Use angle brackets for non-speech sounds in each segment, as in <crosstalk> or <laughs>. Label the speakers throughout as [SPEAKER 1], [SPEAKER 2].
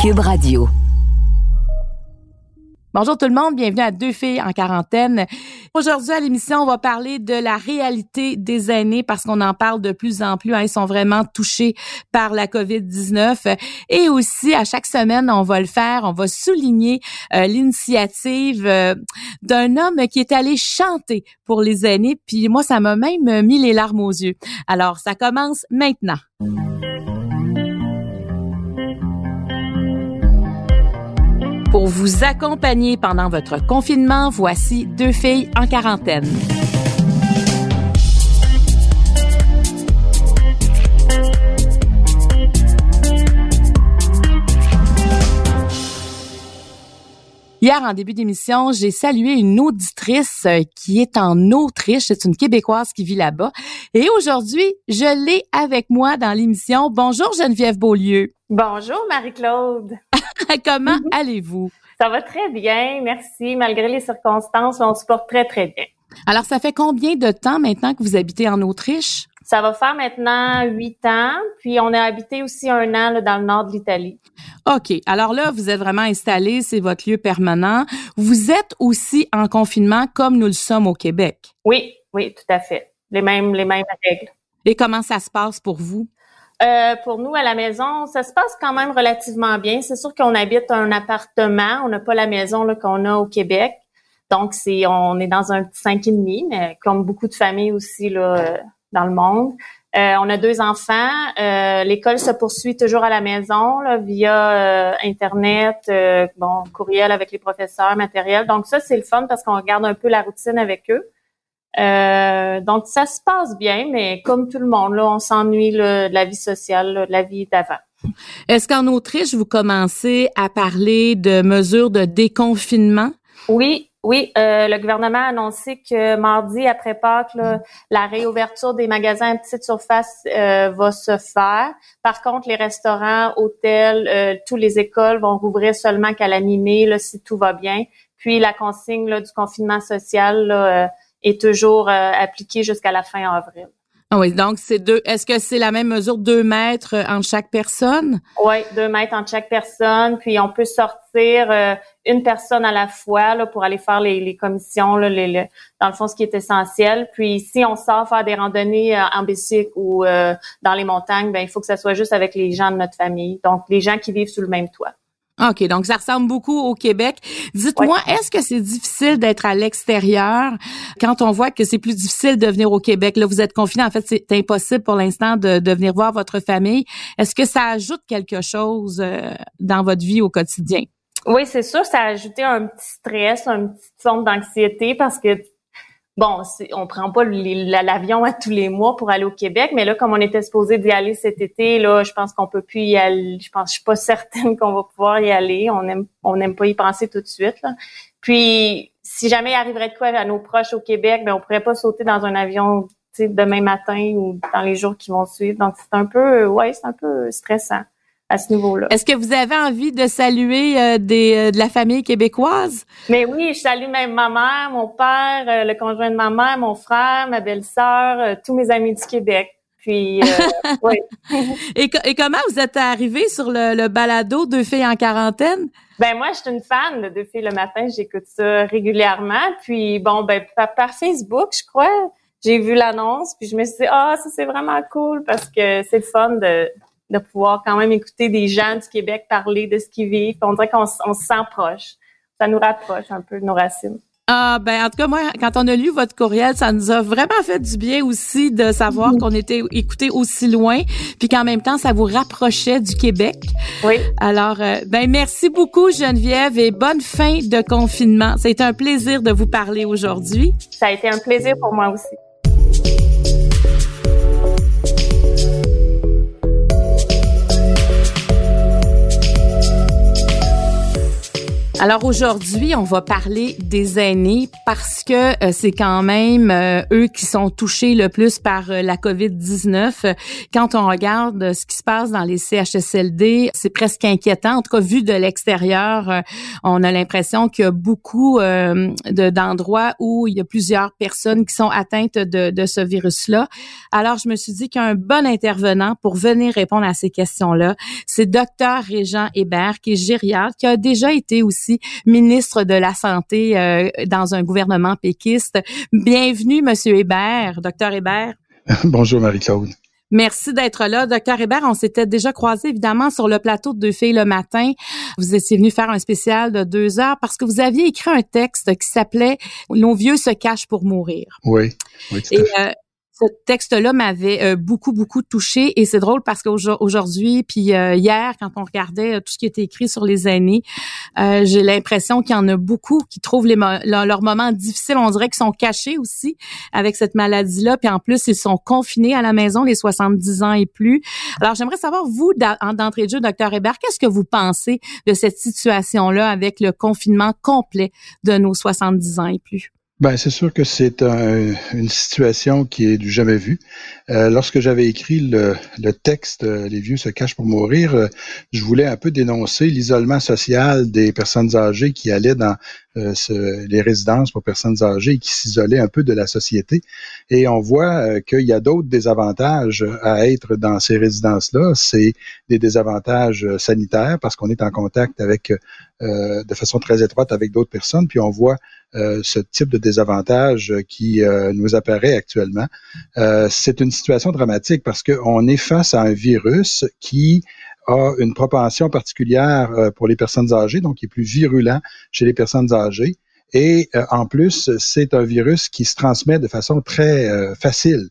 [SPEAKER 1] Cube Radio.
[SPEAKER 2] Bonjour tout le monde, bienvenue à Deux filles en quarantaine. Aujourd'hui à l'émission, on va parler de la réalité des aînés parce qu'on en parle de plus en plus. Hein, ils sont vraiment touchés par la COVID-19. Et aussi, à chaque semaine, on va le faire, on va souligner euh, l'initiative euh, d'un homme qui est allé chanter pour les aînés. Puis moi, ça m'a même mis les larmes aux yeux. Alors, ça commence maintenant. Pour vous accompagner pendant votre confinement, voici deux filles en quarantaine. Hier, en début d'émission, j'ai salué une auditrice euh, qui est en Autriche. C'est une Québécoise qui vit là-bas. Et aujourd'hui, je l'ai avec moi dans l'émission. Bonjour Geneviève Beaulieu.
[SPEAKER 3] Bonjour Marie-Claude. <laughs>
[SPEAKER 2] Comment allez-vous?
[SPEAKER 3] Ça va très bien, merci. Malgré les circonstances, on se porte très, très bien.
[SPEAKER 2] Alors, ça fait combien de temps maintenant que vous habitez en Autriche?
[SPEAKER 3] Ça va faire maintenant huit ans, puis on a habité aussi un an là, dans le nord de l'Italie.
[SPEAKER 2] OK. Alors là, vous êtes vraiment installé, c'est votre lieu permanent. Vous êtes aussi en confinement comme nous le sommes au Québec.
[SPEAKER 3] Oui, oui, tout à fait. Les mêmes, les mêmes règles.
[SPEAKER 2] Et comment ça se passe pour vous?
[SPEAKER 3] Euh, pour nous, à la maison, ça se passe quand même relativement bien. C'est sûr qu'on habite un appartement, on n'a pas la maison qu'on a au Québec. Donc, c'est on est dans un petit cinq et demi, mais comme beaucoup de familles aussi là, euh, dans le monde. Euh, on a deux enfants. Euh, L'école se poursuit toujours à la maison là, via euh, Internet, euh, bon, courriel avec les professeurs, matériel. Donc ça, c'est le fun parce qu'on regarde un peu la routine avec eux. Euh, donc ça se passe bien, mais comme tout le monde, là, on s'ennuie de la vie sociale, là, de la vie d'avant.
[SPEAKER 2] Est-ce qu'en Autriche, vous commencez à parler de mesures de déconfinement?
[SPEAKER 3] Oui, oui, euh, le gouvernement a annoncé que mardi après Pâques, là, la réouverture des magasins à petite surface euh, va se faire. Par contre, les restaurants, hôtels, euh, toutes les écoles vont rouvrir seulement qu'à la mi-mai, si tout va bien. Puis la consigne là, du confinement social là, euh, est toujours euh, appliquée jusqu'à la fin avril.
[SPEAKER 2] Ah oui, donc c'est deux. Est-ce que c'est la même mesure, deux mètres entre chaque personne?
[SPEAKER 3] Oui, deux mètres entre chaque personne. Puis on peut sortir euh, une personne à la fois là, pour aller faire les, les commissions, là, les, les- dans le fond, ce qui est essentiel. Puis si on sort faire des randonnées euh, en bicycle ou euh, dans les montagnes, ben il faut que ça soit juste avec les gens de notre famille. Donc les gens qui vivent sous le même toit.
[SPEAKER 2] OK, donc ça ressemble beaucoup au Québec. Dites-moi, est-ce que c'est difficile d'être à l'extérieur? Quand on voit que c'est plus difficile de venir au Québec? Là, vous êtes confiné. En fait, c'est impossible pour l'instant de, de venir voir votre famille. Est-ce que ça ajoute quelque chose euh, dans votre vie au quotidien?
[SPEAKER 3] Oui, c'est sûr, ça a ajouté un petit stress, une petite forme d'anxiété parce que bon, on prend pas l'avion à tous les mois pour aller au Québec, mais là, comme on était supposé d'y aller cet été, là, je pense qu'on peut plus y aller. Je pense, je suis pas <laughs> certaine qu'on va pouvoir y aller. On aime, on n'aime pas y penser tout de suite. Puis, si jamais il arriverait de quoi à nos proches au Québec, ben on pourrait pas sauter dans un avion, demain matin ou dans les jours qui vont suivre. Donc, c'est un peu, ouais, c'est un peu stressant à ce niveau-là.
[SPEAKER 2] Est-ce que vous avez envie de saluer euh, des, euh, de la famille québécoise?
[SPEAKER 3] Mais oui, je salue même ma mère, mon père, euh, le conjoint de ma mère, mon frère, ma belle-sœur, euh, tous mes amis du Québec. Puis, euh, <laughs> oui.
[SPEAKER 2] Et, et comment vous êtes arrivé sur le, le balado Deux filles en quarantaine?
[SPEAKER 3] Ben moi, je suis une fan de Deux filles le matin. J'écoute ça régulièrement. Puis bon, ben par, par Facebook, je crois, j'ai vu l'annonce. Puis je me suis dit, ah, ça c'est vraiment cool parce que c'est le fun de de pouvoir quand même écouter des gens du Québec parler de ce qu'ils vivent. On dirait qu'on on se sent proche. Ça nous rapproche un peu de nos racines.
[SPEAKER 2] Ah ben en tout cas moi quand on a lu votre courriel ça nous a vraiment fait du bien aussi de savoir qu'on était écouté aussi loin puis qu'en même temps ça vous rapprochait du Québec.
[SPEAKER 3] Oui.
[SPEAKER 2] Alors euh, ben merci beaucoup Geneviève et bonne fin de confinement. C'est un plaisir de vous parler aujourd'hui.
[SPEAKER 3] Ça a été un plaisir pour moi aussi.
[SPEAKER 2] Alors aujourd'hui, on va parler des aînés parce que euh, c'est quand même euh, eux qui sont touchés le plus par euh, la COVID-19. Quand on regarde ce qui se passe dans les CHSLD, c'est presque inquiétant. En tout cas, vu de l'extérieur, on a l'impression qu'il y a beaucoup d'endroits où il y a plusieurs personnes qui sont atteintes de, ce virus-là. Alors, je me suis dit qu'un bon intervenant pour venir répondre à ces questions-là, c'est docteur Régent Hébert, qui est gériatre, qui a déjà été aussi ministre de la Santé euh, dans un gouvernement péquiste. Bienvenue, Monsieur Hébert, docteur Hébert. <laughs>
[SPEAKER 4] Bonjour, Marie-Claude.
[SPEAKER 2] Merci d'être là. Docteur Hébert, on s'était déjà croisé évidemment sur le plateau de Deux filles le matin. Vous étiez venu faire un spécial de deux heures parce que vous aviez écrit un texte qui s'appelait Nos vieux se cachent pour mourir.
[SPEAKER 4] Oui, oui, tout à
[SPEAKER 2] ce texte-là m'avait euh, beaucoup, beaucoup touché et c'est drôle parce qu'aujourd'hui, puis euh, hier, quand on regardait euh, tout ce qui était écrit sur les aînés, j'ai l'impression qu'il y en a beaucoup qui trouvent les leurs moments difficiles. On dirait qu'ils sont cachés aussi avec cette maladie-là. Puis en plus, ils sont confinés à la maison, les 70 ans et plus. Alors, j'aimerais savoir, vous, d'entrée de jeu, docteur Hébert, qu'est-ce que vous pensez de cette situation-là avec le confinement complet de nos 70 ans et plus?
[SPEAKER 4] Ben, c'est sûr que c'est une situation qui est du jamais vu. Euh, lorsque j'avais écrit le, texte euh, Les vieux se cachent pour mourir, euh, je voulais un peu dénoncer l'isolement social des personnes âgées qui allaient dans les résidences pour personnes âgées qui s'isolaient un peu de la société. Et on voit qu'il y a d'autres désavantages à être dans ces résidences-là. C'est des désavantages sanitaires parce qu'on est en contact avec de façon très étroite avec d'autres personnes, puis on voit euh, ce type de désavantage qui euh, nous apparaît actuellement. Euh, c'est une situation dramatique parce qu'on est face à un virus qui a une propension particulière pour les personnes âgées, donc qui est plus virulent chez les personnes âgées. Et en plus, c'est un virus qui se transmet de façon très facile,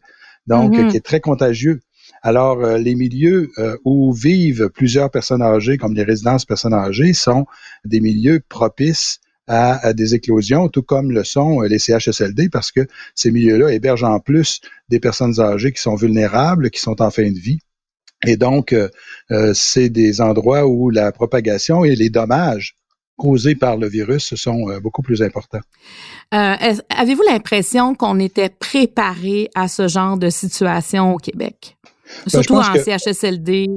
[SPEAKER 4] donc mm-hmm. qui est très contagieux. Alors, les milieux où vivent plusieurs personnes âgées, comme les résidences personnes âgées, sont des milieux propices à, des éclosions, tout comme le sont euh, les CHSLD, parce que ces milieux-là hébergent en plus des personnes âgées qui sont vulnérables, qui sont en fin de vie. Et donc, euh, euh, c'est des endroits où la propagation et les dommages causés par le virus sont beaucoup plus importants.
[SPEAKER 2] Avez-vous l'impression qu'on était préparé à ce genre de situation au Québec? Ben, Surtout en CHSLD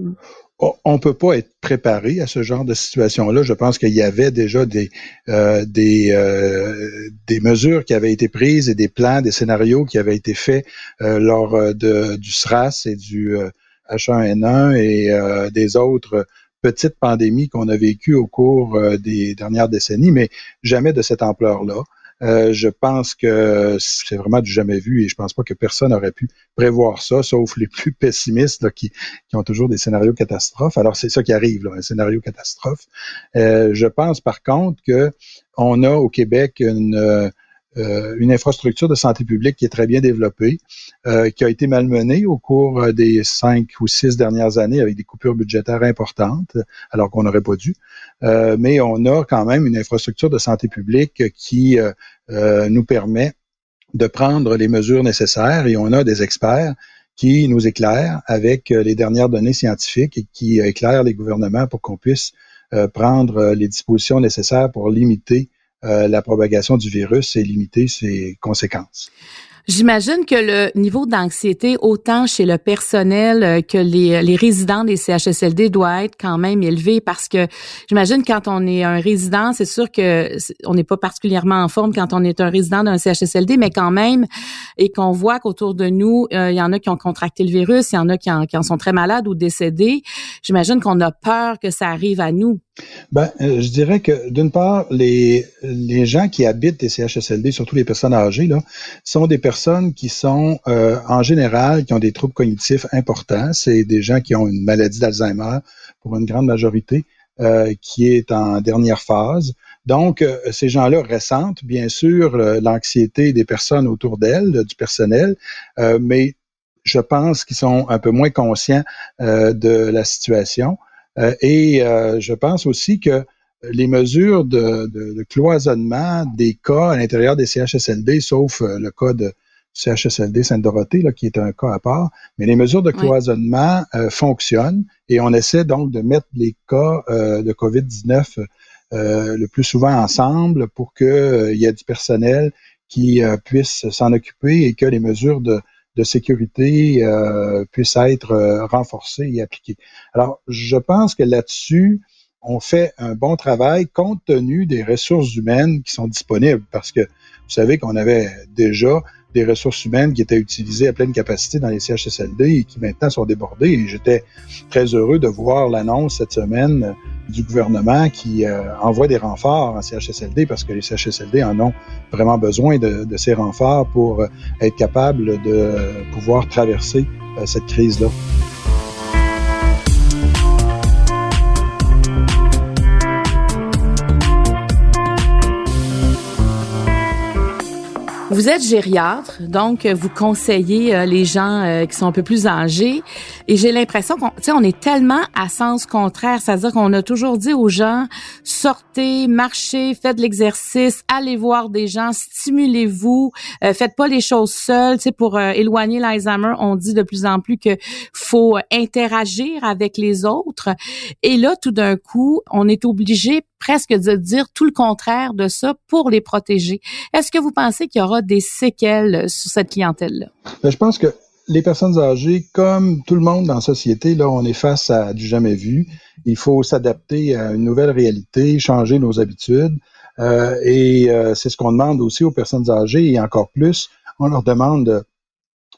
[SPEAKER 4] on peut pas être préparé à ce genre de situation-là. Je pense qu'il y avait déjà des euh, des euh, des mesures qui avaient été prises et des plans, des scénarios qui avaient été faits euh, lors de, du SRAS et du H1N1 et des autres petites pandémies qu'on a vécues au cours des dernières décennies, mais jamais de cette ampleur-là. Euh, je pense que c'est vraiment du jamais vu et je pense pas que personne aurait pu prévoir ça, sauf les plus pessimistes qui, qui, ont toujours des scénarios catastrophes. Alors c'est ça qui arrive, là, un scénario catastrophe. Euh, je pense par contre que on a au Québec une euh, une infrastructure de santé publique qui est très bien développée, euh, qui a été malmenée au cours euh, des cinq ou six dernières années avec des coupures budgétaires importantes, alors qu'on n'aurait pas dû. mais on a quand même une infrastructure de santé publique qui nous permet de prendre les mesures nécessaires et on a des experts qui nous éclairent avec les dernières données scientifiques et qui éclairent les gouvernements pour qu'on puisse prendre les dispositions nécessaires pour limiter euh, la propagation du virus et limiter ses conséquences.
[SPEAKER 2] J'imagine que le niveau d'anxiété, autant chez le personnel euh, que les, les, résidents des CHSLD, doit être quand même élevé parce que j'imagine quand on est un résident, c'est sûr que on n'est pas particulièrement en forme quand on est un résident d'un CHSLD, mais quand même, et qu'on voit qu'autour de nous, euh, il y en a qui ont contracté le virus, il y en a qui en, qui en sont très malades ou décédés. J'imagine qu'on a peur que ça arrive à nous.
[SPEAKER 4] Ben, euh, je dirais que d'une part, les, les gens qui habitent les CHSLD, surtout les personnes âgées, là, sont des personnes qui sont euh, en général qui ont des troubles cognitifs importants. C'est des gens qui ont une maladie d'Alzheimer pour une grande majorité, euh, qui est en dernière phase. Donc, ces gens-là ressentent bien sûr l'anxiété des personnes autour d'elles, du personnel, mais je pense qu'ils sont un peu moins conscients de la situation. Euh, et euh, je pense aussi que les mesures de, cloisonnement des cas à l'intérieur des CHSLD, sauf euh, le cas de CHSLD Sainte-Dorothée, qui est un cas à part, mais les mesures de cloisonnement fonctionnent et on essaie donc de mettre les cas de COVID-19 le plus souvent ensemble pour qu'il y ait du personnel qui puisse s'en occuper et que les mesures de, de sécurité puissent être renforcées et appliquées. Alors, je pense que là-dessus, on fait un bon travail compte tenu des ressources humaines qui sont disponibles parce que vous savez qu'on avait déjà des ressources humaines qui étaient utilisées à pleine capacité dans les CHSLD et qui maintenant sont débordées. Et j'étais très heureux de voir l'annonce cette semaine du gouvernement qui euh, envoie des renforts en CHSLD parce que les CHSLD en ont vraiment besoin de, de ces renforts pour euh, être capables de pouvoir traverser euh, cette crise-là.
[SPEAKER 2] Vous êtes gériatre, donc vous conseillez euh, les gens euh, qui sont un peu plus âgés. Et j'ai l'impression qu'on, on est tellement à sens contraire, c'est-à-dire qu'on a toujours dit aux gens sortez, marchez, faites de l'exercice, allez voir des gens, stimulez-vous, euh, faites pas les choses seules. Tu sais, pour éloigner l'Alzheimer, on dit de plus en plus que faut interagir avec les autres. Et là, tout d'un coup, on est obligé presque de dire tout le contraire de ça pour les protéger. Est-ce que vous pensez qu'il y aura des séquelles sur cette clientèle-là?
[SPEAKER 4] Ben, je pense que les personnes âgées, comme tout le monde dans la société, là, on est face à du jamais vu. Il faut s'adapter à une nouvelle réalité, changer nos habitudes. Euh, et euh, c'est ce qu'on demande aussi aux personnes âgées et encore plus, on leur demande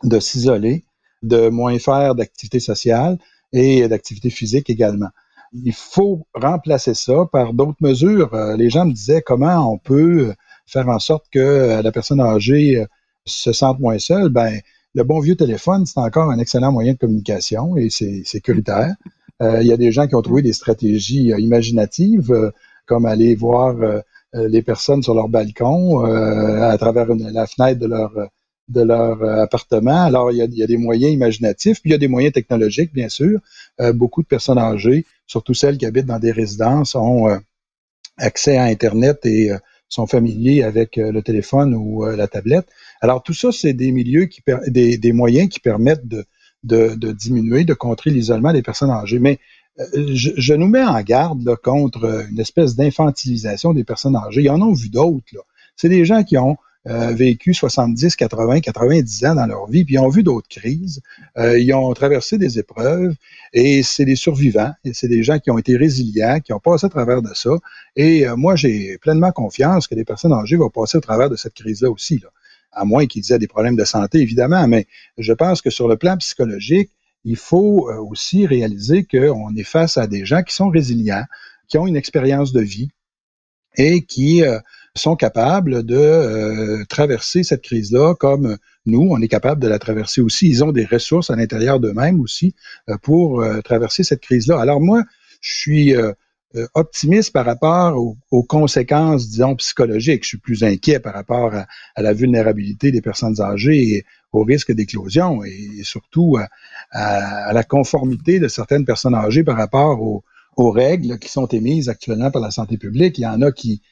[SPEAKER 4] de, s'isoler, de moins faire d'activité sociale et d'activité physique également il faut remplacer ça par d'autres mesures. Euh, les gens me disaient comment on peut faire en sorte que euh, la personne âgée euh, se sente moins seule. Ben, le bon vieux téléphone, c'est encore un excellent moyen de communication et c'est sécuritaire. il y a des gens qui ont trouvé des stratégies imaginatives, comme aller voir les personnes sur leur balcon à travers la fenêtre de leur de leur appartement. Alors, il y, a, des moyens imaginatifs, puis il y a des moyens technologiques, bien sûr. Beaucoup de personnes âgées, surtout celles qui habitent dans des résidences, ont euh, accès à Internet et sont familiers avec le téléphone ou la tablette. Alors, tout ça, c'est des milieux qui des, des, moyens qui permettent de, diminuer, de contrer l'isolement des personnes âgées. Mais je, nous mets en garde contre une espèce d'infantilisation des personnes âgées. Ils en ont vu d'autres. C'est des gens qui ont euh, vécu 70, 80, 90 ans dans leur vie, puis ils ont vu d'autres crises, euh, ils ont traversé des épreuves, et c'est des survivants, et c'est des gens qui ont été résilients, qui ont passé à travers de ça. Et euh, moi, j'ai pleinement confiance que les personnes âgées vont passer au travers de cette crise-là aussi, à moins qu'ils aient des problèmes de santé, évidemment, mais je pense que sur le plan psychologique, il faut aussi réaliser qu'on est face à des gens qui sont résilients, qui ont une expérience de vie et qui sont capables de euh, traverser cette crise-là comme nous, on est capable de la traverser aussi. Ils ont des ressources à l'intérieur d'eux-mêmes aussi euh, pour euh, traverser cette crise-là. Alors moi, je suis optimiste par rapport aux, conséquences, disons, psychologiques. Je suis plus inquiet par rapport à, la vulnérabilité des personnes âgées et au risque d'éclosion et, surtout à, la conformité de certaines personnes âgées par rapport aux, aux règles qui sont émises actuellement par la santé publique. Il y en a qui,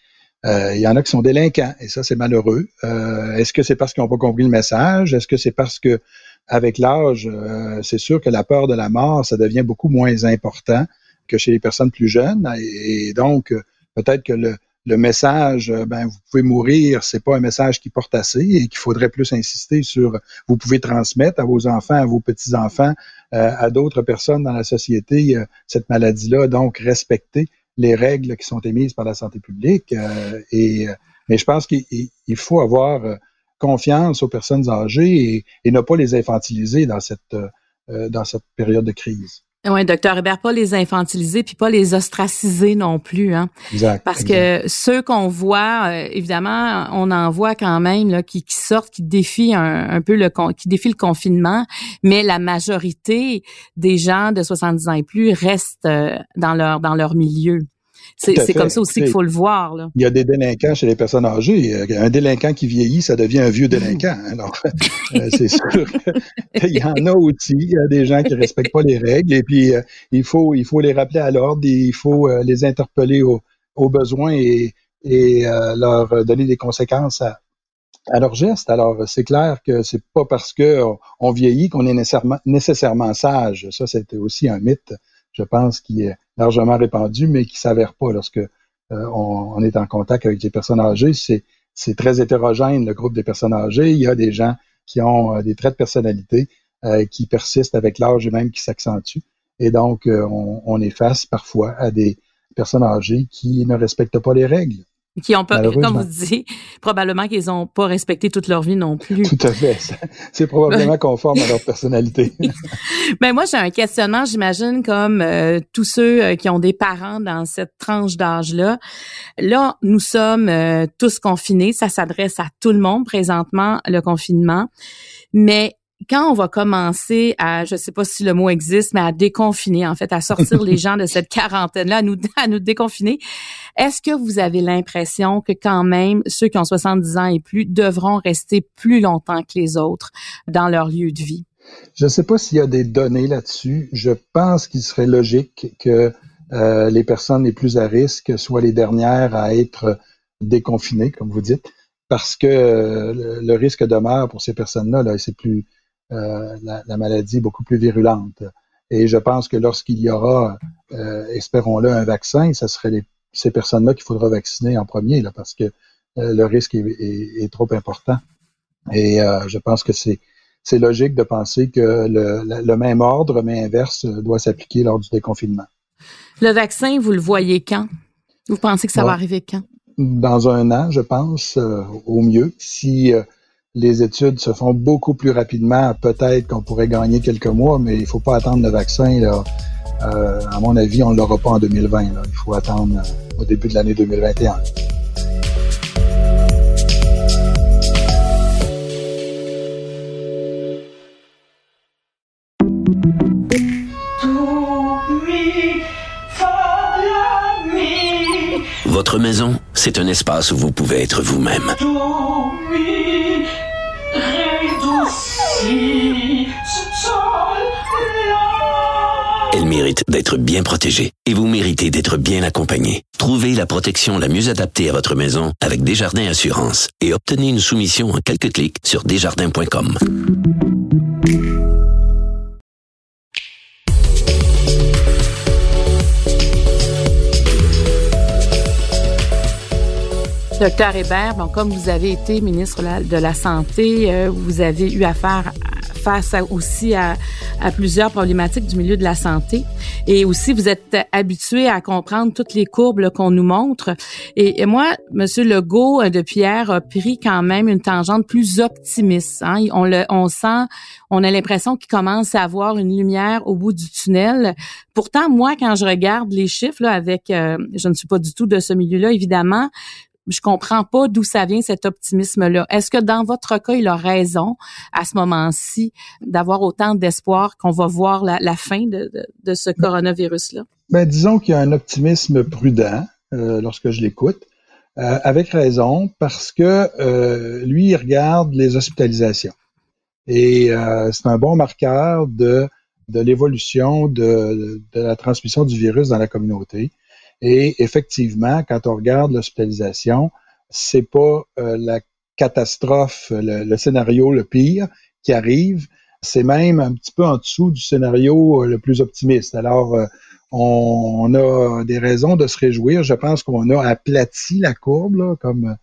[SPEAKER 4] euh, il y en a qui sont délinquants et ça, c'est malheureux. Euh, est-ce que c'est parce qu'ils n'ont pas compris le message? Est-ce que c'est parce que avec l'âge, euh, c'est sûr que la peur de la mort, ça devient beaucoup moins important que chez les personnes plus jeunes? Et, donc, peut-être que le, message, ben, vous pouvez mourir, c'est pas un message qui porte assez et qu'il faudrait plus insister sur, vous pouvez transmettre à vos enfants, à vos petits-enfants, à d'autres personnes dans la société cette maladie-là, donc respecter les règles qui sont émises par la santé publique. Euh, et, euh, mais je pense qu'il faut avoir euh, confiance aux personnes âgées et, ne pas les infantiliser dans cette, dans cette période de crise.
[SPEAKER 2] Oui, docteur Hébert, pas les infantiliser puis pas les ostraciser non plus, hein.
[SPEAKER 4] Exact.
[SPEAKER 2] Parce que ceux qu'on voit, évidemment, on en voit quand même là, qui, qui sortent, qui défient un, peu le qui défient le confinement, mais la majorité des gens de 70 ans et plus restent dans leur dans leur milieu. C'est comme ça aussi qu'il faut le voir. Là.
[SPEAKER 4] Il y a des délinquants chez les personnes âgées. Euh, un délinquant qui vieillit, ça devient un vieux délinquant. Alors, euh, <laughs> c'est sûr qu'il y en a aussi. Il y a des gens qui respectent pas les règles. Et puis, euh, il, faut, il faut les rappeler à l'ordre. Il faut les interpeller aux, besoins et, et leur donner des conséquences à, à leurs gestes. Alors, c'est clair que c'est pas parce que on vieillit qu'on est nécessairement, nécessairement sage. Ça, c'était aussi un mythe, je pense, qui est largement répandu, mais qui s'avère pas lorsque on, est en contact avec les personnes âgées. C'est, très hétérogène, le groupe des personnes âgées. Il y a des gens qui ont des traits de personnalité qui persistent avec l'âge et même qui s'accentuent. Et donc, on, on est face parfois à des personnes âgées qui ne respectent pas les règles
[SPEAKER 2] qui ont pas, comme vous dites, probablement qu'ils n'ont pas respecté toute leur vie non plus.
[SPEAKER 4] Tout à fait. C'est probablement conforme à leur personnalité. <laughs>
[SPEAKER 2] Mais moi, j'ai un questionnement, j'imagine, comme euh, tous ceux euh, qui ont des parents dans cette tranche d'âge-là. Là, nous sommes euh, tous confinés. Ça s'adresse à tout le monde présentement, le confinement. Mais quand on va commencer à, je sais pas si le mot existe, mais à déconfiner, en fait, à sortir les <laughs> gens de cette quarantaine-là, à nous, à nous déconfiner, est-ce que vous avez l'impression que quand même, ceux qui ont 70 ans et plus devront rester plus longtemps que les autres dans leur lieu de vie?
[SPEAKER 4] Je ne sais pas s'il y a des données là-dessus. Je pense qu'il serait logique que euh, les personnes les plus à risque soient les dernières à être déconfinées, comme vous dites, parce que euh, le, risque demeure pour ces personnes-là. Là, c'est plus euh, la, la, maladie beaucoup plus virulente. Et je pense que lorsqu'il y aura, euh, espérons-le, un vaccin, ce serait les, ces personnes-là qu'il faudra vacciner en premier, là, parce que euh, le risque est, est, est, trop important. Et je pense que c'est c'est logique de penser que le, le, même ordre, mais inverse, doit s'appliquer lors du déconfinement.
[SPEAKER 2] Le vaccin, vous le voyez quand? Vous pensez que ça va arriver quand?
[SPEAKER 4] Dans un an, je pense, au mieux. Si les études se font beaucoup plus rapidement. Peut-être qu'on pourrait gagner quelques mois, mais il ne faut pas attendre le vaccin. Là. Euh, à mon avis, on ne l'aura pas en 2020. Là. Il faut attendre euh, au début de l'année 2021.
[SPEAKER 5] Votre maison, c'est un espace où vous pouvez être vous-même. Elle mérite d'être bien protégée et vous méritez d'être bien accompagnée. Trouvez la protection la mieux adaptée à votre maison avec Desjardins Assurance et obtenez une soumission en quelques clics sur desjardins.com.
[SPEAKER 2] Docteur Hébert, bon, comme vous avez été ministre de la Santé, euh, vous avez eu affaire face aussi à, plusieurs problématiques du milieu de la santé. Et aussi, vous êtes habitué à comprendre toutes les courbes qu'on nous montre. Et, moi, Monsieur Legault, euh, de Pierre, a pris quand même une tangente plus optimiste. Hein. On, le, on sent, on a l'impression qu'il commence à avoir une lumière au bout du tunnel. Pourtant, moi, quand je regarde les chiffres là, avec, euh, je ne suis pas du tout de ce milieu-là, évidemment, je comprends pas d'où ça vient cet optimisme-là. Est-ce que dans votre cas, il a raison à ce moment-ci d'avoir autant d'espoir qu'on va voir la, fin de, ce coronavirus-là?
[SPEAKER 4] Ben, disons qu'il y a un optimisme prudent euh, lorsque je l'écoute, euh, avec raison, parce que euh, lui, il regarde les hospitalisations. Et c'est un bon marqueur de, de l'évolution de, de, la transmission du virus dans la communauté. Et effectivement, quand on regarde l'hospitalisation, c'est pas euh, la catastrophe, le, scénario le pire qui arrive. C'est même un petit peu en dessous du scénario euh, le plus optimiste. Alors, euh, on, a des raisons de se réjouir. Je pense qu'on a aplati la courbe, là, comme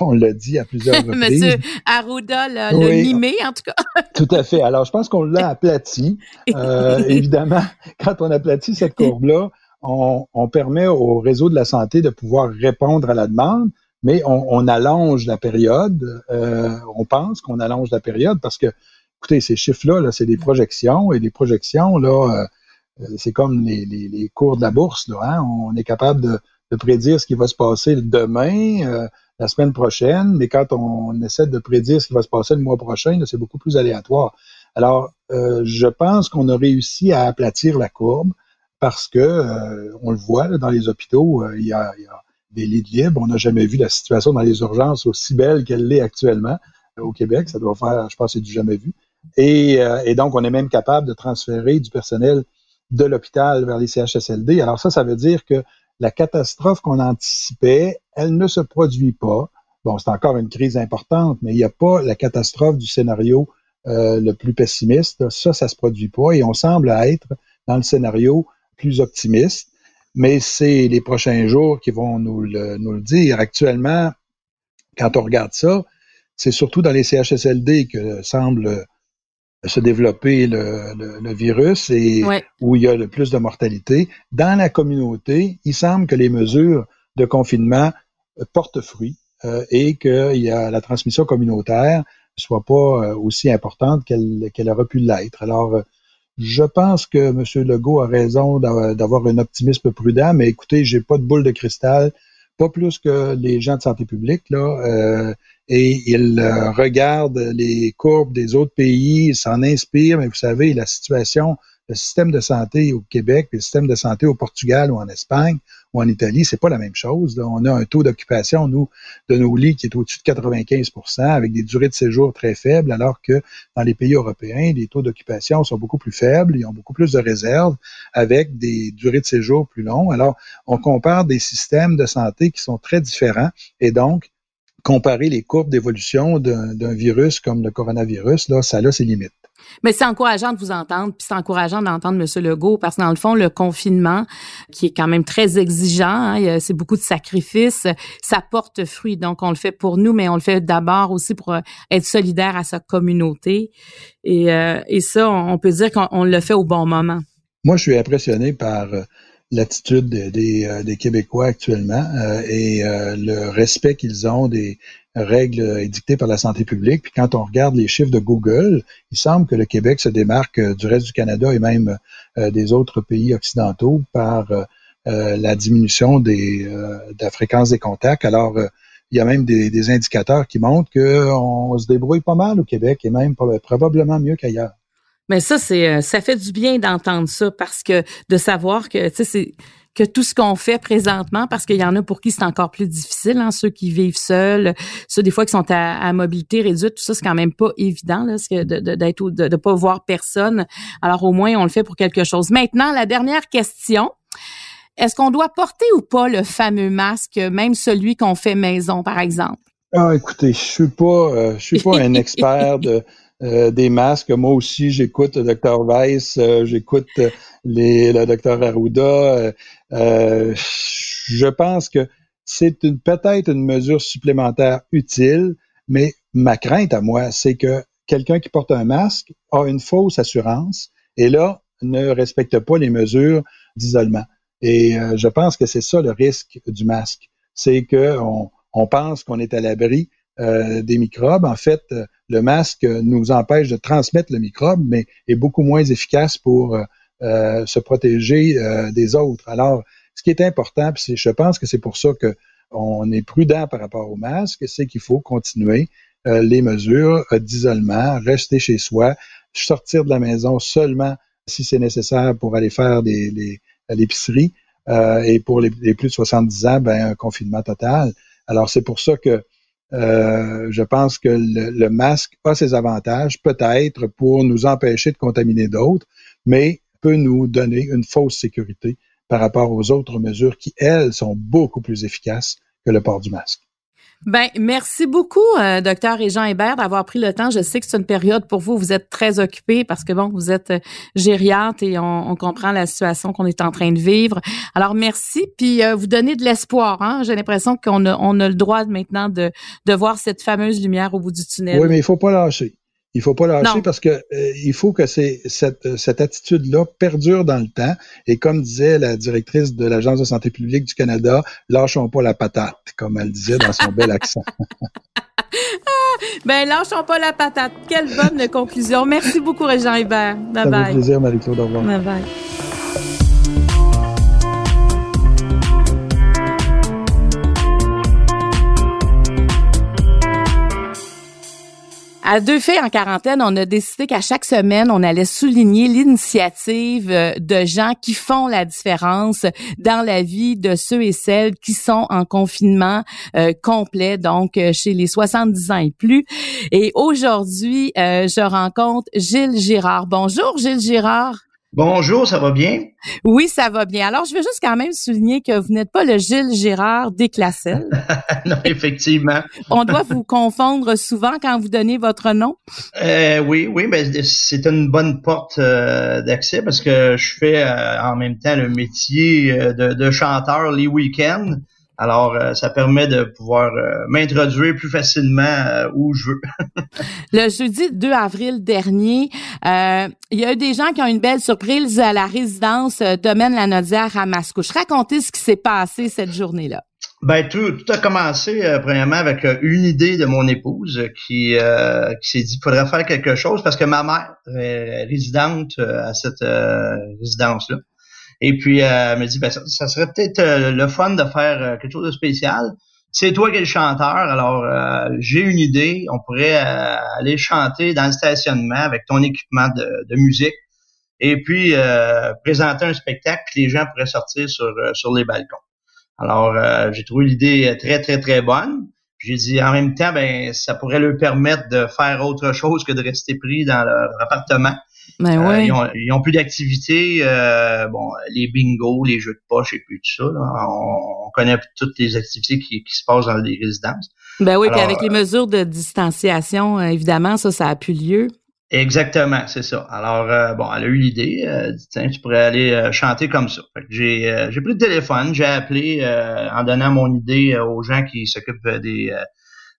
[SPEAKER 4] on l'a dit à plusieurs <laughs> reprises.
[SPEAKER 2] Monsieur Arruda l'a mimé, en tout cas. <laughs>
[SPEAKER 4] tout à fait. Alors, je pense qu'on l'a aplati. <laughs> évidemment, quand on aplatit cette courbe-là, on, permet au réseau de la santé de pouvoir répondre à la demande, mais on, allonge la période. Euh, on pense qu'on allonge la période parce que, écoutez, ces chiffres-là, -là, c'est des projections et des projections, là, euh, c'est comme les, cours de la bourse. Hein. On est capable de, prédire ce qui va se passer demain, euh, la semaine prochaine, mais quand on, essaie de prédire ce qui va se passer le mois prochain, c'est beaucoup plus aléatoire. Alors, je pense qu'on a réussi à aplatir la courbe parce que euh, on le voit dans les hôpitaux, euh, il, y a, des lits libres. On n'a jamais vu la situation dans les urgences aussi belle qu'elle l'est actuellement euh, au Québec. Ça doit faire, je pense, c'est du jamais vu. Et, et, donc, on est même capable de transférer du personnel de l'hôpital vers les CHSLD. Alors ça, ça veut dire que la catastrophe qu'on anticipait, elle ne se produit pas. Bon, c'est encore une crise importante, mais il n'y a pas la catastrophe du scénario le plus pessimiste. Ça, ça se produit pas et on semble être dans le scénario plus optimiste. mais c'est les prochains jours qui vont nous le, nous le dire. Actuellement, quand on regarde ça, c'est surtout dans les CHSLD que semble se développer le, le, virus et où il y a le plus de mortalité. Dans la communauté, il semble que les mesures de confinement portent fruit euh, et que y a la transmission communautaire soit pas euh, aussi importante qu'elle aurait pu l'être. Alors, je pense que M. Legault a raison d'avoir un optimisme prudent, mais écoutez, j'ai pas de boule de cristal, pas plus que les gens de santé publique, là, euh, et il regarde les courbes des autres pays, il s'en inspire, mais vous savez, la situation le système de santé au Québec le système de santé au Portugal ou en Espagne ou en Italie, c'est pas la même chose. On a un taux d'occupation, nous, de nos lits qui est au-dessus de 95% avec des durées de séjour très faibles, alors que dans les pays européens, les taux d'occupation sont beaucoup plus faibles, ils ont beaucoup plus de réserves avec des durées de séjour plus longues. Alors, on compare des systèmes de santé qui sont très différents et donc, comparer les courbes d'évolution d'un virus comme le coronavirus, là, ça a ses limites.
[SPEAKER 2] Mais c'est encourageant de vous entendre, puis c'est encourageant d'entendre M. Legault, parce que dans le fond, le confinement, qui est quand même très exigeant, hein, c'est beaucoup de sacrifices, ça porte fruit. Donc, on le fait pour nous, mais on le fait d'abord aussi pour euh, être solidaire à sa communauté. Et, euh, et ça, on peut dire qu'on le fait au bon moment.
[SPEAKER 4] Moi, je suis impressionné par euh, l'attitude des, des, Québécois actuellement et le respect qu'ils ont des, règles édictées par la santé publique. Puis quand on regarde les chiffres de Google, il semble que le Québec se démarque euh, du reste du Canada et même euh, des autres pays occidentaux par euh, la diminution des, de la fréquence des contacts. Alors, il y a même des, indicateurs qui montrent qu'on se débrouille pas mal au Québec et même probablement mieux qu'ailleurs.
[SPEAKER 2] Mais ça, c'est ça fait du bien d'entendre ça parce que de savoir que tu sais c'est que tout ce qu'on fait présentement, parce qu'il y en a pour qui c'est encore plus difficile, hein, ceux qui vivent seuls, ceux des fois qui sont à, mobilité réduite, tout ça, c'est quand même pas évident là, de, de, d'être, de, de pas voir personne. Alors au moins, on le fait pour quelque chose. Maintenant, la dernière question. Est-ce qu'on doit porter ou pas le fameux masque, même celui qu'on fait maison, par exemple?
[SPEAKER 4] Ah, écoutez, je suis pas, euh, je suis pas un <laughs> expert de, euh, des masques. Moi aussi, j'écoute le docteur Weiss, euh, j'écoute les, le docteur Arruda. Euh, je pense que c'est peut-être une mesure supplémentaire utile, mais ma crainte à moi, c'est que quelqu'un qui porte un masque a une fausse assurance et là ne respecte pas les mesures d'isolement. Et je pense que c'est ça le risque du masque, c'est que on, pense qu'on est à l'abri euh, des microbes. En fait, euh, le masque nous empêche de transmettre le microbe, mais est beaucoup moins efficace pour euh, se protéger des autres. Alors, ce qui est important, puis je pense que c'est pour ça que on est prudent par rapport au masque, c'est qu'il faut continuer les mesures d'isolement, rester chez soi, sortir de la maison seulement si c'est nécessaire pour aller faire des, l'épicerie. et pour les, les, plus de 70 ans, ben, un confinement total. Alors, c'est pour ça que euh, je pense que le, masque a ses avantages, peut-être pour nous empêcher de contaminer d'autres, mais peut nous donner une fausse sécurité par rapport aux autres mesures qui, elles, sont beaucoup plus efficaces que le port du masque.
[SPEAKER 2] Ben, merci beaucoup, euh, docteur Jean Hébert, d'avoir pris le temps. Je sais que c'est une période pour vous, vous êtes très occupé parce que bon, vous êtes euh, gériatre et on, comprend la situation qu'on est en train de vivre. Alors, merci. Puis, euh, vous donnez de l'espoir. Hein? J'ai l'impression qu'on a, on a le droit maintenant de, de voir cette fameuse lumière au bout du tunnel.
[SPEAKER 4] Oui, mais il faut pas lâcher. Il faut pas lâcher parce que euh, il faut que cette, euh, cette attitude-là perdure dans le temps. Et comme disait la directrice de l'Agence de santé publique du Canada, lâchons pas la patate, comme elle disait dans son bel accent. <laughs> <laughs>
[SPEAKER 2] ben, lâchons pas la patate. Quelle bonne conclusion. Merci beaucoup, Régent Hébert.
[SPEAKER 4] Bye bye. Ça fait plaisir, Marie-Claude. Au revoir.
[SPEAKER 2] Bye bye. À deux filles en quarantaine, on a décidé qu'à chaque semaine, on allait souligner l'initiative euh, de gens qui font la différence dans la vie de ceux et celles qui sont en confinement euh, complet, donc euh, chez les 70 ans et plus. Et aujourd'hui, je rencontre Gilles Girard. Bonjour, Gilles Girard.
[SPEAKER 6] Bonjour, ça va bien?
[SPEAKER 2] Oui, ça va bien. Alors, je veux juste quand même souligner que vous n'êtes pas le Gilles Gérard d'Éclassel. <laughs>
[SPEAKER 6] non, effectivement.
[SPEAKER 2] On doit vous confondre souvent quand vous donnez votre nom.
[SPEAKER 6] Euh, oui, oui, ben c'est une bonne porte euh, d'accès parce que je fais euh, en même temps le métier de, de chanteur les week-ends. Alors, euh, ça permet de pouvoir euh, m'introduire plus facilement euh, où je veux. <laughs>
[SPEAKER 2] le jeudi 2 avril dernier, il y a eu des gens qui ont une belle surprise à la résidence Domaine La Nodière à Mascouche. Racontez ce qui s'est passé cette journée-là.
[SPEAKER 6] Ben tout, tout a commencé premièrement avec une idée de mon épouse qui qui s'est dit qu'il faudrait faire quelque chose parce que ma mère est résidente à cette résidence là. Et puis, euh, elle me dit, ben, ça, serait peut-être euh, le fun de faire euh, quelque chose de spécial. C'est toi qui es le chanteur, alors j'ai une idée. On pourrait aller chanter dans le stationnement avec ton équipement de, de musique et puis présenter un spectacle que les gens pourraient sortir sur, sur les balcons. Alors, j'ai trouvé l'idée très, très, très bonne. J'ai dit en même temps, ben ça pourrait leur permettre de faire autre chose que de rester pris dans leur appartement.
[SPEAKER 2] Ben euh,
[SPEAKER 6] ils, ont, plus d'activités, euh, bon, les bingos, les jeux de poche et puis tout ça. On, connaît toutes les activités qui, se passent dans les résidences.
[SPEAKER 2] Ben oui, puis avec les mesures de distanciation, euh, évidemment, ça, ça a plus lieu.
[SPEAKER 6] Exactement, c'est ça. Alors, bon, elle a eu l'idée, elle dit, tiens, tu pourrais aller chanter comme ça. j'ai, j'ai pris le téléphone, j'ai appelé en donnant mon idée aux gens qui s'occupent des,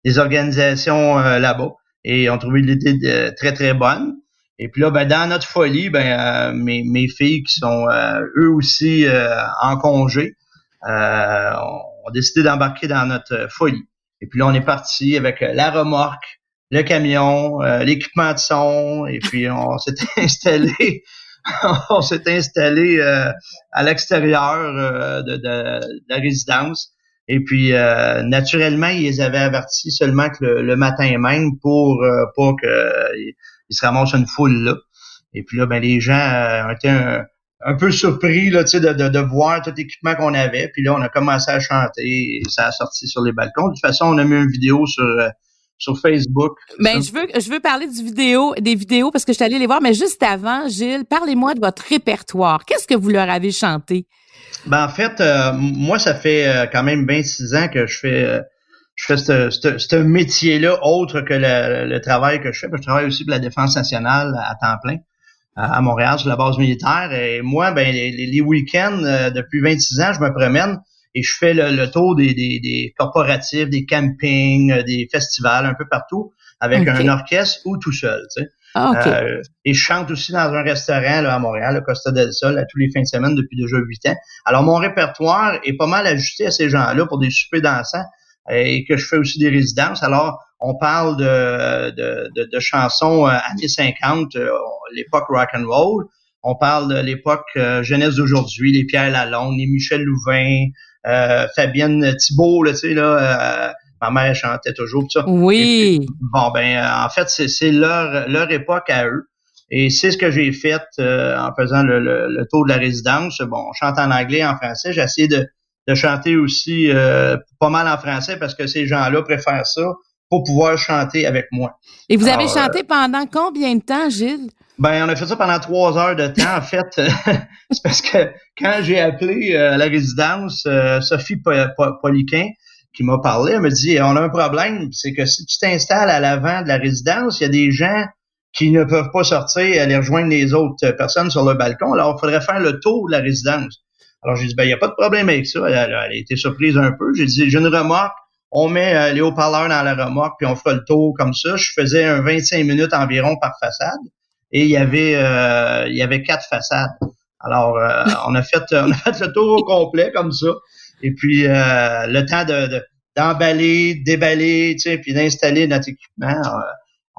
[SPEAKER 6] des organisations là-bas. Et ont trouvé l'idée très, très bonne. Et puis là, ben, dans notre folie, ben, euh, mes, mes filles qui sont euh, eux aussi euh, en congé, ont décidé d'embarquer dans notre folie. Et puis là, on est parti avec la remorque, le camion, l'équipement de son, et puis on <laughs> s'est installé, <laughs> on s'est installé à l'extérieur de, de, la résidence. Et puis, naturellement, ils avaient avertis seulement que le, matin même pour pas que il se ramasse une foule là. Et puis là, ben les gens euh, ont été un, peu surpris là, de, de, de voir tout l'équipement qu'on avait. Puis là, on a commencé à chanter et ça a sorti sur les balcons. De toute façon, on a mis une vidéo sur euh, sur Facebook.
[SPEAKER 2] Ben, je veux, je veux parler du vidéo, des vidéos parce que je suis allée les voir, mais juste avant, Gilles, parlez-moi de votre répertoire. Qu'est-ce que vous leur avez chanté?
[SPEAKER 6] Ben, en fait, euh, moi, ça fait quand même 26 ans que je fais je fais ce métier-là autre que le, travail que je fais. je travaille aussi pour la Défense nationale à temps plein à, Montréal sur la base militaire. Et moi, ben les, week-ends, euh, depuis 26 ans, je me promène et je fais le, tour des, des, corporatifs, des campings, euh, des festivals un peu partout avec un orchestre ou tout seul. Tu sais.
[SPEAKER 2] Ah,
[SPEAKER 6] euh, et je chante aussi dans un restaurant là, à Montréal, le Costa del Sol, à tous les fins de semaine depuis déjà huit ans. Alors, mon répertoire est pas mal ajusté à ces gens-là pour des soupers dansants et que je fais aussi des résidences. Alors, on parle de, de, de, chansons euh, années 50, euh, l'époque rock and roll. On parle de l'époque euh, jeunesse d'aujourd'hui, les Pierre Lalonde, les Michel Louvain, Fabienne Thibault, là, tu sais, là, ma mère chantait toujours ça.
[SPEAKER 2] Oui.
[SPEAKER 6] bon, ben, en fait, c'est leur, leur époque à eux. Et c'est ce que j'ai fait en faisant le, le, le, tour de la résidence. Bon, on chante en anglais, en français. J'ai essayé de, de chanter aussi euh, pas mal en français parce que ces gens-là préfèrent ça pour pouvoir chanter avec moi.
[SPEAKER 2] Et vous avez chanté pendant combien de temps, Gilles?
[SPEAKER 6] Ben, on a fait ça pendant trois heures de temps. En fait, <laughs> c'est parce que quand j'ai appelé euh, à la résidence, euh, Sophie Poliquin, qui m'a parlé, elle me dit, on a un problème, c'est que si tu t'installes à l'avant de la résidence, il y a des gens qui ne peuvent pas sortir et aller rejoindre les autres personnes sur le balcon. Alors, il faudrait faire le tour de la résidence. Alors, j'ai dit, ben, il n'y a pas de problème avec ça. Elle, a été surprise un peu. J'ai dit, j'ai une remorque. On met euh, les haut-parleurs dans la remorque, puis on fera le tour comme ça. Je faisais un 25 minutes environ par façade. Et il y avait euh, il y avait quatre façades. Alors, euh, <laughs> on a fait on a fait le tour au complet comme ça. Et puis le temps de, d'emballer, déballer, tu sais, puis d'installer notre équipement.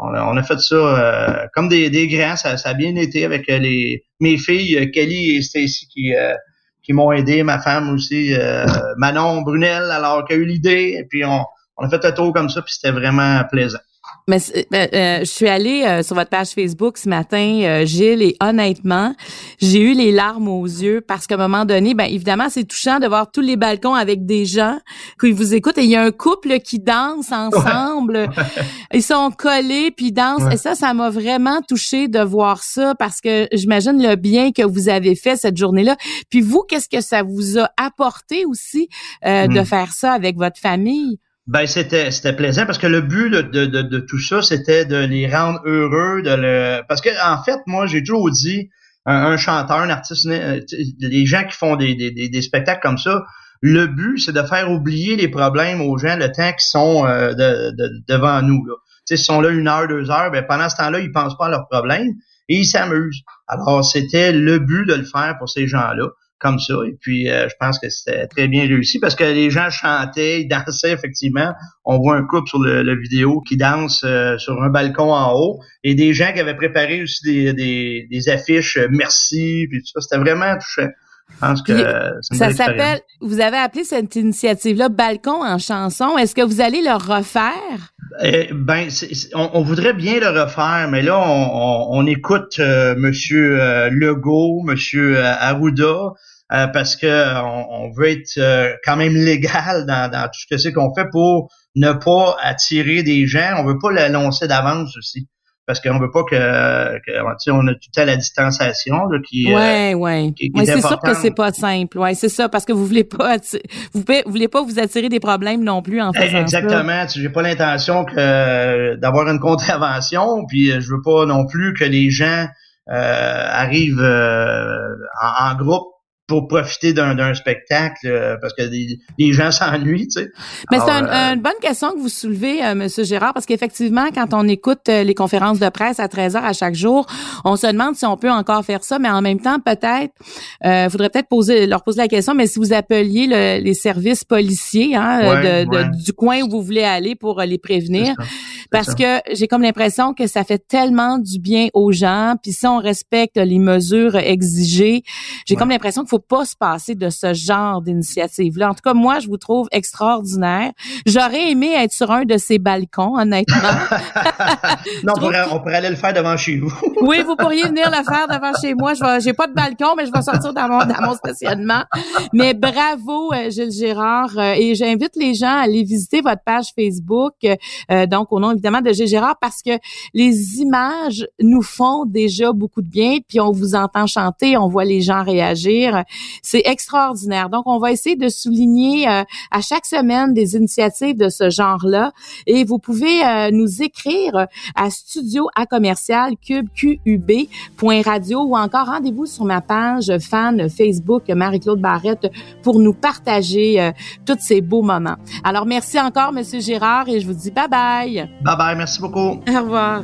[SPEAKER 6] On a, on a, fait ça comme des, des grands, ça, ça, a bien été avec les mes filles, Kelly et Stacy qui qui m'ont aidé, ma femme aussi, euh, <laughs> Manon Brunel, alors qui a eu l'idée, et puis on, on a fait un tour comme ça, puis c'était vraiment plaisant.
[SPEAKER 2] Mais ben, euh, je suis allée euh, sur votre page Facebook ce matin, euh, Gilles, et honnêtement, j'ai eu les larmes aux yeux parce qu'à un moment donné, ben évidemment, c'est touchant de voir tous les balcons avec des gens qui vous écoutent et il y a un couple qui danse ensemble. <laughs> Ils sont collés puis ils dansent et ça, ça m'a vraiment touché de voir ça parce que j'imagine le bien que vous avez fait cette journée-là. Puis vous, qu'est-ce que ça vous a apporté aussi de hmm. faire ça avec votre famille?
[SPEAKER 6] Ben c'était c'était plaisant parce que le but de, de, de, tout ça c'était de les rendre heureux de le parce que en fait moi j'ai toujours dit un, chanteur un artiste euh, les gens qui font des, des, des, spectacles comme ça le but c'est de faire oublier les problèmes aux gens le temps qu'ils sont euh, de, devant nous là. Tu sais sont là une heure deux heures ben pendant ce temps-là ils pensent pas à leurs problèmes et ils s'amusent. Alors c'était le but de le faire pour ces gens là comme ça. Et puis, euh, je pense que c'était très bien réussi parce que les gens chantaient, ils dansaient effectivement. On voit un couple sur le, vidéo qui danse euh, sur un balcon en haut et des gens qui avaient préparé aussi des, des, affiches euh, merci puis tout ça. C'était vraiment touchant. Je pense que
[SPEAKER 2] ça s'appelle. Vous avez appelé cette initiative-là Balcon en chanson. Est-ce que vous allez le refaire?
[SPEAKER 6] Eh, ben, on, voudrait bien le refaire, mais là, on, écoute euh, Monsieur euh, Legault, Monsieur euh, Arruda, parce que on, veut être quand même légal dans, dans tout ce que c'est qu'on fait pour ne pas attirer des gens. On veut pas l'annoncer d'avance aussi parce qu'on veut pas que, que on a tout à la distanciation là, qui
[SPEAKER 2] ouais euh, ouais, c'est sûr que c'est pas simple. Ouais c'est ça parce que vous voulez pas vous, voulez pas vous attirer des problèmes non plus en faisant
[SPEAKER 6] exactement. J'ai pas l'intention que d'avoir une contravention puis euh, je veux pas non plus que les gens euh, arrivent en, groupe pour profiter d'un spectacle euh, parce que les, gens <laughs> s'ennuient, tu sais.
[SPEAKER 2] Mais c'est euh, une bonne question que vous soulevez, euh, Monsieur Gérard, parce qu'effectivement, quand on écoute les conférences de presse à 13 heures à chaque jour, on se demande si on peut encore faire ça, mais en même temps, peut-être, euh, faudrait peut-être poser leur poser la question, mais si vous appeliez les services policiers hein, du coin où vous voulez aller pour les prévenir, parce que j'ai comme l'impression que ça fait tellement du bien aux gens, puis si on respecte les mesures exigées, j'ai comme l'impression qu'il faut pas se passer de ce genre d'initiative-là. En tout cas, moi, je vous trouve extraordinaire. J'aurais aimé être sur un de ces balcons, honnêtement. <laughs>
[SPEAKER 6] non, on pourrait, on pourrait, aller le faire devant chez vous. <laughs>
[SPEAKER 2] oui, vous pourriez venir le faire devant chez moi. Je j'ai pas de balcon, mais je vais sortir dans mon, dans mon stationnement. Mais bravo, euh, Gilles Gérard. Euh, et j'invite les gens à aller visiter votre page Facebook. Euh, donc, au nom évidemment de Gilles Gérard, parce que les images nous font déjà beaucoup de bien. Puis on vous entend chanter, on voit les gens réagir. C'est extraordinaire. Donc, on va essayer de souligner euh, à chaque semaine des initiatives de ce genre-là. Et vous pouvez euh, nous écrire à studio à commercial cube radio ou encore rendez-vous sur ma page fan Facebook Marie-Claude Barrette pour nous partager euh, tous ces beaux moments. Alors, merci encore, Monsieur Gérard, et je vous dis bye bye.
[SPEAKER 6] Bye bye, merci beaucoup.
[SPEAKER 2] Au revoir.